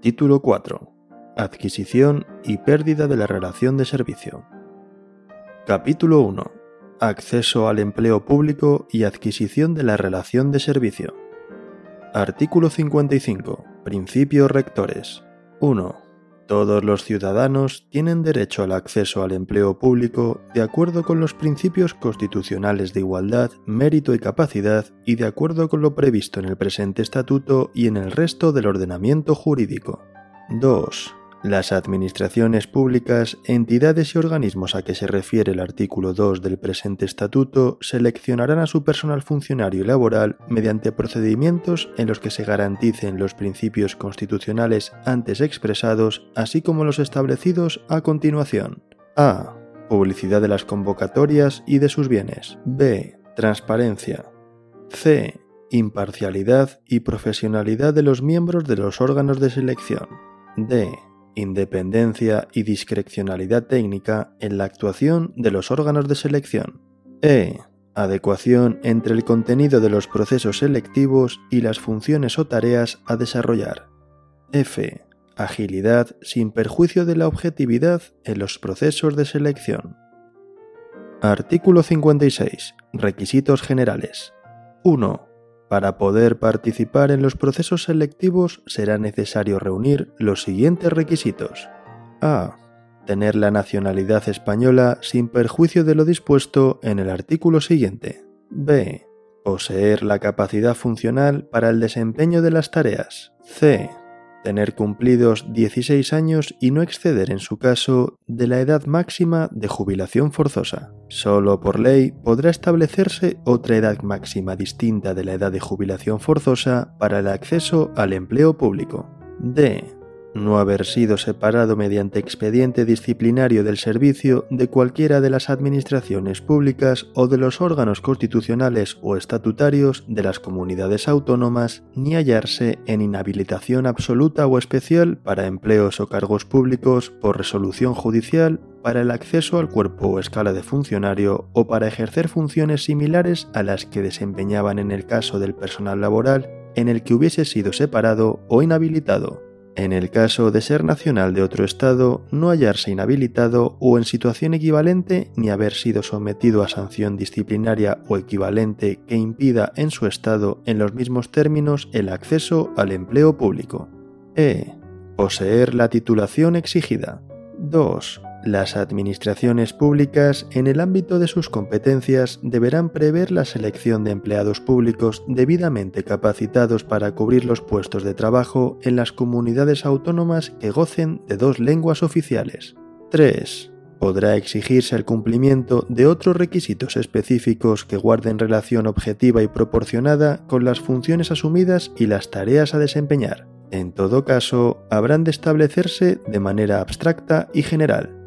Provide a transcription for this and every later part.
Título 4. Adquisición y pérdida de la relación de servicio. Capítulo 1. Acceso al empleo público y adquisición de la relación de servicio. Artículo 55. Principios rectores. 1. Todos los ciudadanos tienen derecho al acceso al empleo público de acuerdo con los principios constitucionales de igualdad, mérito y capacidad y de acuerdo con lo previsto en el presente estatuto y en el resto del ordenamiento jurídico. 2. Las administraciones públicas, entidades y organismos a que se refiere el artículo 2 del presente estatuto seleccionarán a su personal funcionario y laboral mediante procedimientos en los que se garanticen los principios constitucionales antes expresados, así como los establecidos a continuación. A. Publicidad de las convocatorias y de sus bienes. B. Transparencia. C. Imparcialidad y profesionalidad de los miembros de los órganos de selección. D independencia y discrecionalidad técnica en la actuación de los órganos de selección. E. Adecuación entre el contenido de los procesos selectivos y las funciones o tareas a desarrollar. F. Agilidad sin perjuicio de la objetividad en los procesos de selección. Artículo 56. Requisitos generales. 1. Para poder participar en los procesos selectivos será necesario reunir los siguientes requisitos. A. Tener la nacionalidad española sin perjuicio de lo dispuesto en el artículo siguiente. B. Poseer la capacidad funcional para el desempeño de las tareas. C tener cumplidos 16 años y no exceder en su caso de la edad máxima de jubilación forzosa. Solo por ley podrá establecerse otra edad máxima distinta de la edad de jubilación forzosa para el acceso al empleo público. D no haber sido separado mediante expediente disciplinario del servicio de cualquiera de las administraciones públicas o de los órganos constitucionales o estatutarios de las comunidades autónomas, ni hallarse en inhabilitación absoluta o especial para empleos o cargos públicos por resolución judicial para el acceso al cuerpo o escala de funcionario o para ejercer funciones similares a las que desempeñaban en el caso del personal laboral en el que hubiese sido separado o inhabilitado en el caso de ser nacional de otro Estado, no hallarse inhabilitado o en situación equivalente ni haber sido sometido a sanción disciplinaria o equivalente que impida en su Estado en los mismos términos el acceso al empleo público. E. Poseer la titulación exigida. 2. Las administraciones públicas, en el ámbito de sus competencias, deberán prever la selección de empleados públicos debidamente capacitados para cubrir los puestos de trabajo en las comunidades autónomas que gocen de dos lenguas oficiales. 3. Podrá exigirse el cumplimiento de otros requisitos específicos que guarden relación objetiva y proporcionada con las funciones asumidas y las tareas a desempeñar. En todo caso, habrán de establecerse de manera abstracta y general.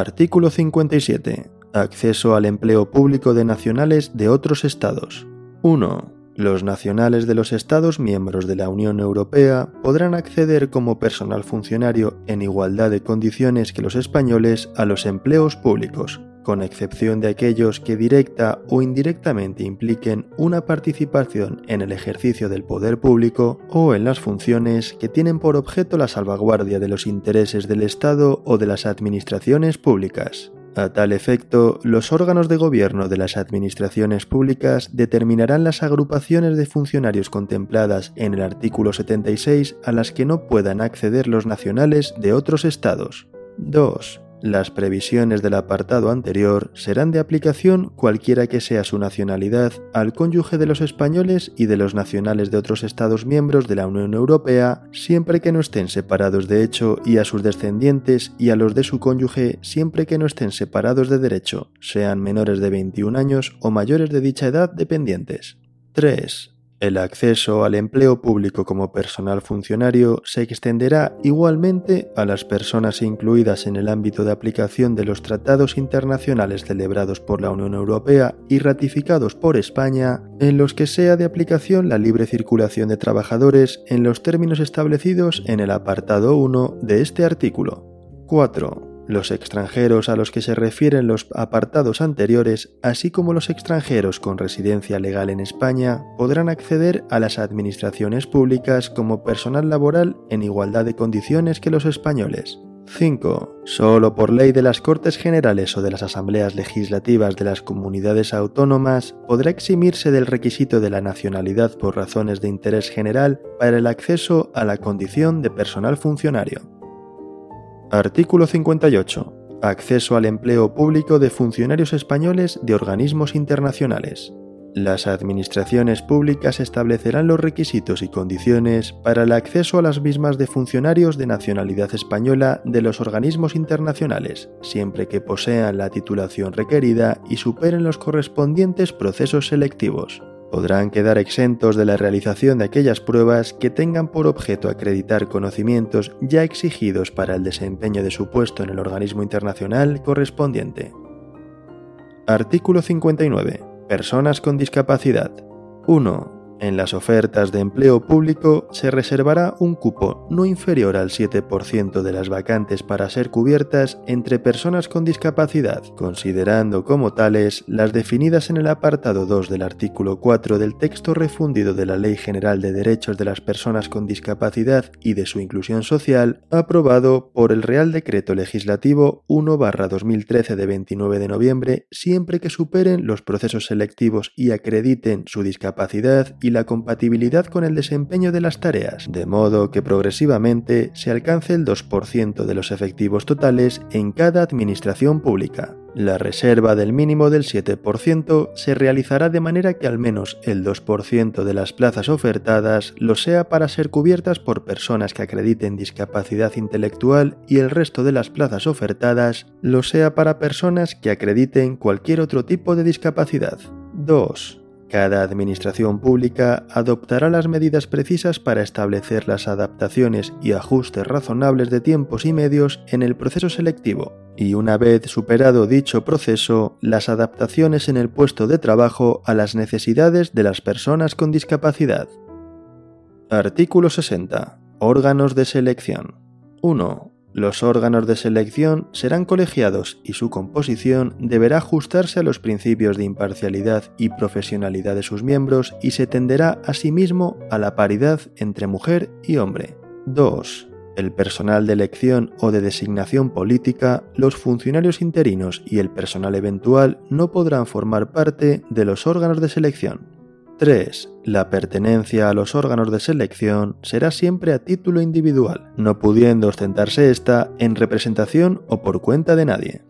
Artículo 57. Acceso al empleo público de nacionales de otros Estados. 1. Los nacionales de los Estados miembros de la Unión Europea podrán acceder como personal funcionario en igualdad de condiciones que los españoles a los empleos públicos, con excepción de aquellos que directa o indirectamente impliquen una participación en el ejercicio del poder público o en las funciones que tienen por objeto la salvaguardia de los intereses del Estado o de las administraciones públicas. A tal efecto, los órganos de gobierno de las administraciones públicas determinarán las agrupaciones de funcionarios contempladas en el artículo 76 a las que no puedan acceder los nacionales de otros estados. 2. Las previsiones del apartado anterior serán de aplicación cualquiera que sea su nacionalidad al cónyuge de los españoles y de los nacionales de otros Estados miembros de la Unión Europea, siempre que no estén separados de hecho, y a sus descendientes y a los de su cónyuge, siempre que no estén separados de derecho, sean menores de 21 años o mayores de dicha edad dependientes. 3. El acceso al empleo público como personal funcionario se extenderá igualmente a las personas incluidas en el ámbito de aplicación de los tratados internacionales celebrados por la Unión Europea y ratificados por España, en los que sea de aplicación la libre circulación de trabajadores en los términos establecidos en el apartado 1 de este artículo. 4 Los extranjeros a los que se refieren los apartados anteriores, así como los extranjeros con residencia legal en España, podrán acceder a las administraciones públicas como personal laboral en igualdad de condiciones que los españoles. 5. Solo por ley de las Cortes Generales o de las Asambleas Legislativas de las comunidades autónomas podrá eximirse del requisito de la nacionalidad por razones de interés general para el acceso a la condición de personal funcionario. Artículo 58. Acceso al empleo público de funcionarios españoles de organismos internacionales. Las administraciones públicas establecerán los requisitos y condiciones para el acceso a las mismas de funcionarios de nacionalidad española de los organismos internacionales, siempre que posean la titulación requerida y superen los correspondientes procesos selectivos. Podrán quedar exentos de la realización de aquellas pruebas que tengan por objeto acreditar conocimientos ya exigidos para el desempeño de su puesto en el organismo internacional correspondiente. Artículo 59. Personas con discapacidad. 1. En las ofertas de empleo público se reservará un cupo no inferior al 7% de las vacantes para ser cubiertas entre personas con discapacidad, considerando como tales las definidas en el apartado 2 del artículo 4 del texto refundido de la Ley General de Derechos de las Personas con Discapacidad y de su Inclusión Social, aprobado por el Real Decreto Legislativo 1-2013 de 29 de noviembre, siempre que superen los procesos selectivos y acrediten su discapacidad y la compatibilidad con el desempeño de las tareas, de modo que progresivamente se alcance el 2% de los efectivos totales en cada administración pública. La reserva del mínimo del 7% se realizará de manera que al menos el 2% de las plazas ofertadas lo sea para ser cubiertas por personas que acrediten discapacidad intelectual y el resto de las plazas ofertadas lo sea para personas que acrediten cualquier otro tipo de discapacidad. 2. Cada administración pública adoptará las medidas precisas para establecer las adaptaciones y ajustes razonables de tiempos y medios en el proceso selectivo, y una vez superado dicho proceso, las adaptaciones en el puesto de trabajo a las necesidades de las personas con discapacidad. Artículo 60. Órganos de selección. 1. Los órganos de selección serán colegiados y su composición deberá ajustarse a los principios de imparcialidad y profesionalidad de sus miembros y se tenderá asimismo a la paridad entre mujer y hombre. 2. El personal de elección o de designación política, los funcionarios interinos y el personal eventual no podrán formar parte de los órganos de selección. 3. La pertenencia a los órganos de selección será siempre a título individual, no pudiendo ostentarse esta en representación o por cuenta de nadie.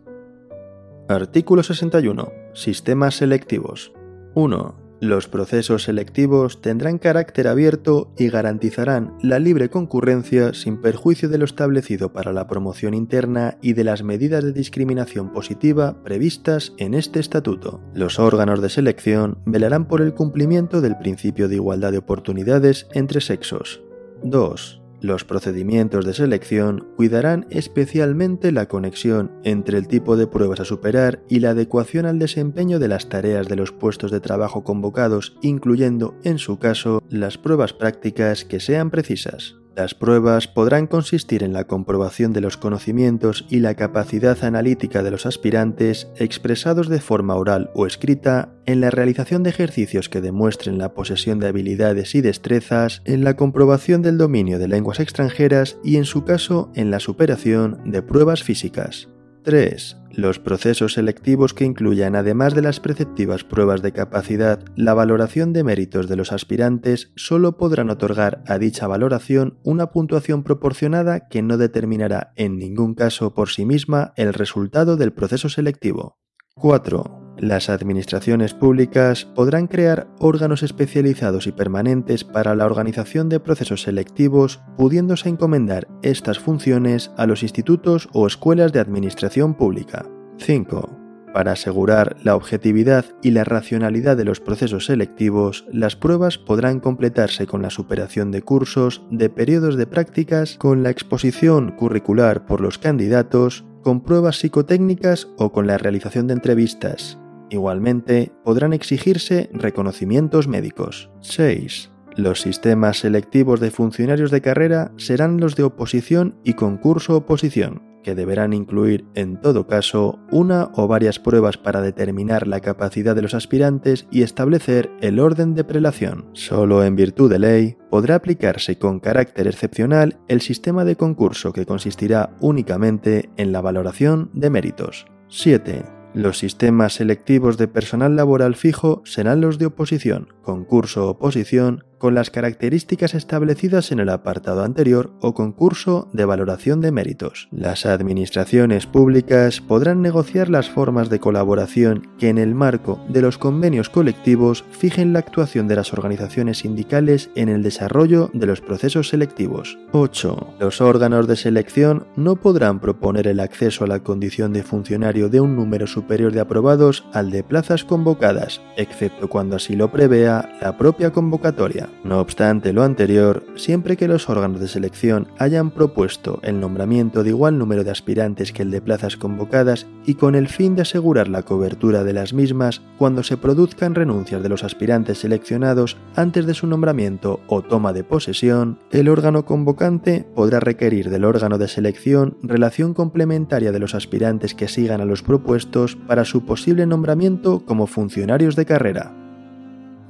Artículo 61. Sistemas selectivos. 1. Los procesos selectivos tendrán carácter abierto y garantizarán la libre concurrencia sin perjuicio de lo establecido para la promoción interna y de las medidas de discriminación positiva previstas en este estatuto. Los órganos de selección velarán por el cumplimiento del principio de igualdad de oportunidades entre sexos. 2. Los procedimientos de selección cuidarán especialmente la conexión entre el tipo de pruebas a superar y la adecuación al desempeño de las tareas de los puestos de trabajo convocados, incluyendo, en su caso, las pruebas prácticas que sean precisas. Las pruebas podrán consistir en la comprobación de los conocimientos y la capacidad analítica de los aspirantes expresados de forma oral o escrita, en la realización de ejercicios que demuestren la posesión de habilidades y destrezas, en la comprobación del dominio de lenguas extranjeras y en su caso en la superación de pruebas físicas. 3. Los procesos selectivos que incluyan, además de las preceptivas pruebas de capacidad, la valoración de méritos de los aspirantes, solo podrán otorgar a dicha valoración una puntuación proporcionada que no determinará en ningún caso por sí misma el resultado del proceso selectivo. 4. Las administraciones públicas podrán crear órganos especializados y permanentes para la organización de procesos selectivos, pudiéndose encomendar estas funciones a los institutos o escuelas de administración pública. 5. Para asegurar la objetividad y la racionalidad de los procesos selectivos, las pruebas podrán completarse con la superación de cursos, de periodos de prácticas, con la exposición curricular por los candidatos, con pruebas psicotécnicas o con la realización de entrevistas. Igualmente, podrán exigirse reconocimientos médicos. 6. Los sistemas selectivos de funcionarios de carrera serán los de oposición y concurso-oposición, que deberán incluir, en todo caso, una o varias pruebas para determinar la capacidad de los aspirantes y establecer el orden de prelación. Solo en virtud de ley podrá aplicarse con carácter excepcional el sistema de concurso que consistirá únicamente en la valoración de méritos. 7. Los sistemas selectivos de personal laboral fijo serán los de oposición, concurso-oposición, con las características establecidas en el apartado anterior o concurso de valoración de méritos. Las administraciones públicas podrán negociar las formas de colaboración que en el marco de los convenios colectivos fijen la actuación de las organizaciones sindicales en el desarrollo de los procesos selectivos. 8. Los órganos de selección no podrán proponer el acceso a la condición de funcionario de un número superior de aprobados al de plazas convocadas, excepto cuando así lo prevea la propia convocatoria. No obstante lo anterior, siempre que los órganos de selección hayan propuesto el nombramiento de igual número de aspirantes que el de plazas convocadas y con el fin de asegurar la cobertura de las mismas cuando se produzcan renuncias de los aspirantes seleccionados antes de su nombramiento o toma de posesión, el órgano convocante podrá requerir del órgano de selección relación complementaria de los aspirantes que sigan a los propuestos para su posible nombramiento como funcionarios de carrera.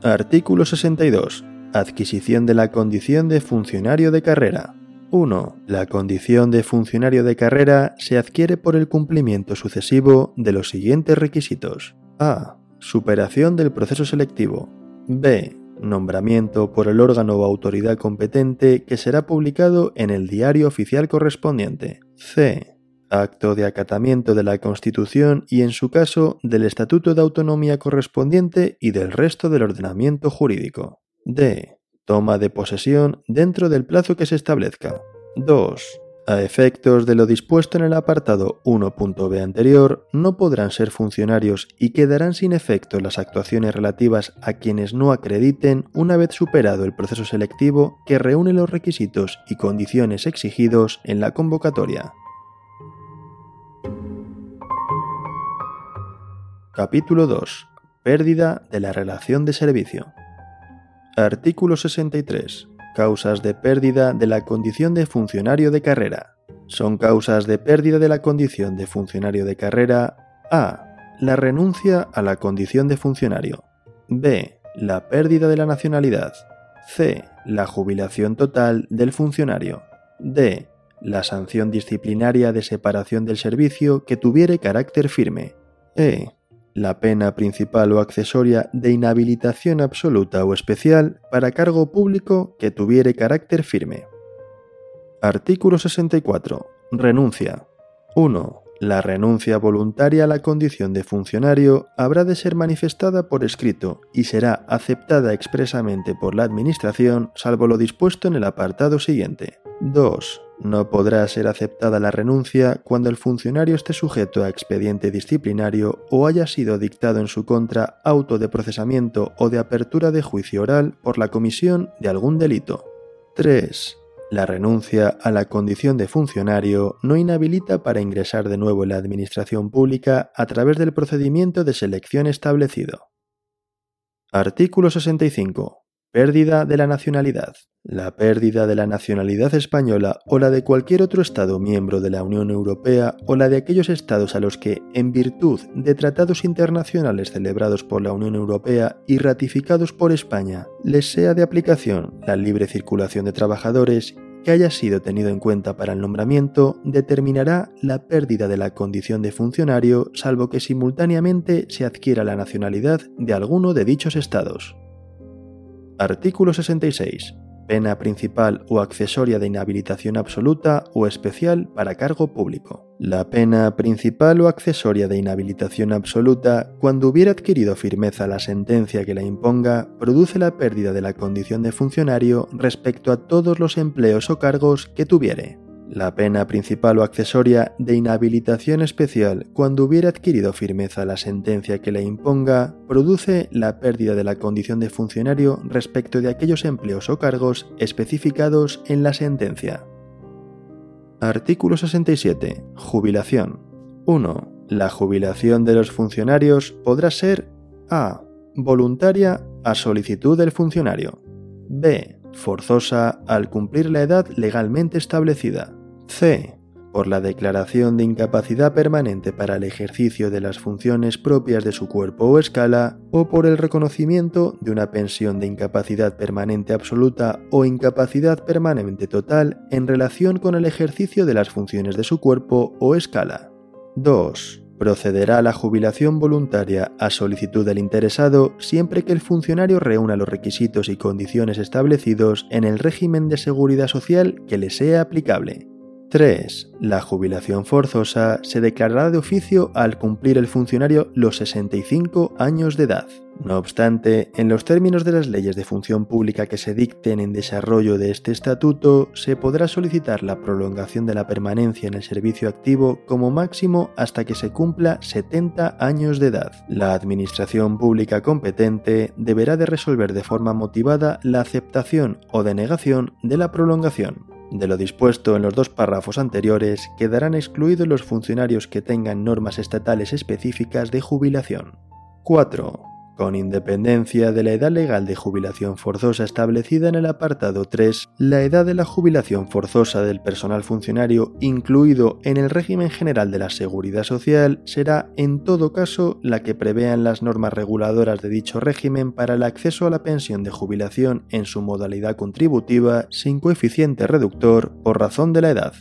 Artículo 62 Adquisición de la condición de funcionario de carrera. 1. La condición de funcionario de carrera se adquiere por el cumplimiento sucesivo de los siguientes requisitos. A. Superación del proceso selectivo. B. Nombramiento por el órgano o autoridad competente que será publicado en el diario oficial correspondiente. C. Acto de acatamiento de la Constitución y, en su caso, del Estatuto de Autonomía correspondiente y del resto del ordenamiento jurídico. D. Toma de posesión dentro del plazo que se establezca. 2. A efectos de lo dispuesto en el apartado 1.b anterior, no podrán ser funcionarios y quedarán sin efecto las actuaciones relativas a quienes no acrediten una vez superado el proceso selectivo que reúne los requisitos y condiciones exigidos en la convocatoria. Capítulo 2. Pérdida de la relación de servicio. Artículo 63. Causas de pérdida de la condición de funcionario de carrera. Son causas de pérdida de la condición de funcionario de carrera A. La renuncia a la condición de funcionario. B. La pérdida de la nacionalidad. C. La jubilación total del funcionario. D. La sanción disciplinaria de separación del servicio que tuviere carácter firme. E la pena principal o accesoria de inhabilitación absoluta o especial para cargo público que tuviere carácter firme. Artículo 64. Renuncia. 1. La renuncia voluntaria a la condición de funcionario habrá de ser manifestada por escrito y será aceptada expresamente por la Administración salvo lo dispuesto en el apartado siguiente. 2. No podrá ser aceptada la renuncia cuando el funcionario esté sujeto a expediente disciplinario o haya sido dictado en su contra auto de procesamiento o de apertura de juicio oral por la comisión de algún delito. 3. La renuncia a la condición de funcionario no inhabilita para ingresar de nuevo en la administración pública a través del procedimiento de selección establecido. Artículo 65. Pérdida de la nacionalidad. La pérdida de la nacionalidad española o la de cualquier otro Estado miembro de la Unión Europea o la de aquellos Estados a los que, en virtud de tratados internacionales celebrados por la Unión Europea y ratificados por España, les sea de aplicación la libre circulación de trabajadores que haya sido tenido en cuenta para el nombramiento determinará la pérdida de la condición de funcionario salvo que simultáneamente se adquiera la nacionalidad de alguno de dichos estados. Artículo 66. Pena principal o accesoria de inhabilitación absoluta o especial para cargo público. La pena principal o accesoria de inhabilitación absoluta, cuando hubiera adquirido firmeza la sentencia que la imponga, produce la pérdida de la condición de funcionario respecto a todos los empleos o cargos que tuviere. La pena principal o accesoria de inhabilitación especial, cuando hubiera adquirido firmeza la sentencia que le imponga, produce la pérdida de la condición de funcionario respecto de aquellos empleos o cargos especificados en la sentencia. Artículo 67. Jubilación. 1. La jubilación de los funcionarios podrá ser a. voluntaria a solicitud del funcionario. b forzosa al cumplir la edad legalmente establecida. C. por la declaración de incapacidad permanente para el ejercicio de las funciones propias de su cuerpo o escala, o por el reconocimiento de una pensión de incapacidad permanente absoluta o incapacidad permanente total en relación con el ejercicio de las funciones de su cuerpo o escala. 2 procederá a la jubilación voluntaria a solicitud del interesado siempre que el funcionario reúna los requisitos y condiciones establecidos en el régimen de seguridad social que le sea aplicable. 3. La jubilación forzosa se declarará de oficio al cumplir el funcionario los 65 años de edad. No obstante, en los términos de las leyes de función pública que se dicten en desarrollo de este estatuto, se podrá solicitar la prolongación de la permanencia en el servicio activo como máximo hasta que se cumpla 70 años de edad. La Administración pública competente deberá de resolver de forma motivada la aceptación o denegación de la prolongación. De lo dispuesto en los dos párrafos anteriores, quedarán excluidos los funcionarios que tengan normas estatales específicas de jubilación. 4 con independencia de la edad legal de jubilación forzosa establecida en el apartado 3, la edad de la jubilación forzosa del personal funcionario incluido en el régimen general de la seguridad social será en todo caso la que prevean las normas reguladoras de dicho régimen para el acceso a la pensión de jubilación en su modalidad contributiva sin coeficiente reductor por razón de la edad.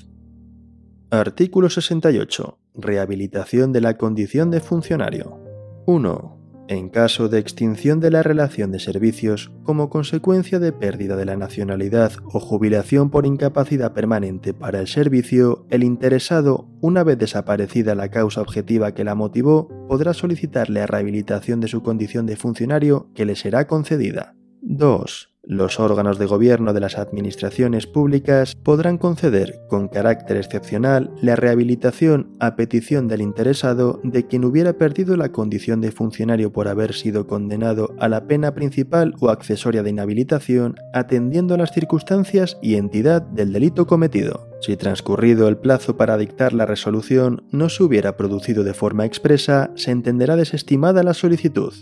Artículo 68. Rehabilitación de la condición de funcionario. 1 en caso de extinción de la relación de servicios como consecuencia de pérdida de la nacionalidad o jubilación por incapacidad permanente para el servicio, el interesado, una vez desaparecida la causa objetiva que la motivó, podrá solicitar la rehabilitación de su condición de funcionario que le será concedida. 2. Los órganos de gobierno de las administraciones públicas podrán conceder, con carácter excepcional, la rehabilitación a petición del interesado de quien hubiera perdido la condición de funcionario por haber sido condenado a la pena principal o accesoria de inhabilitación, atendiendo a las circunstancias y entidad del delito cometido. Si transcurrido el plazo para dictar la resolución no se hubiera producido de forma expresa, se entenderá desestimada la solicitud.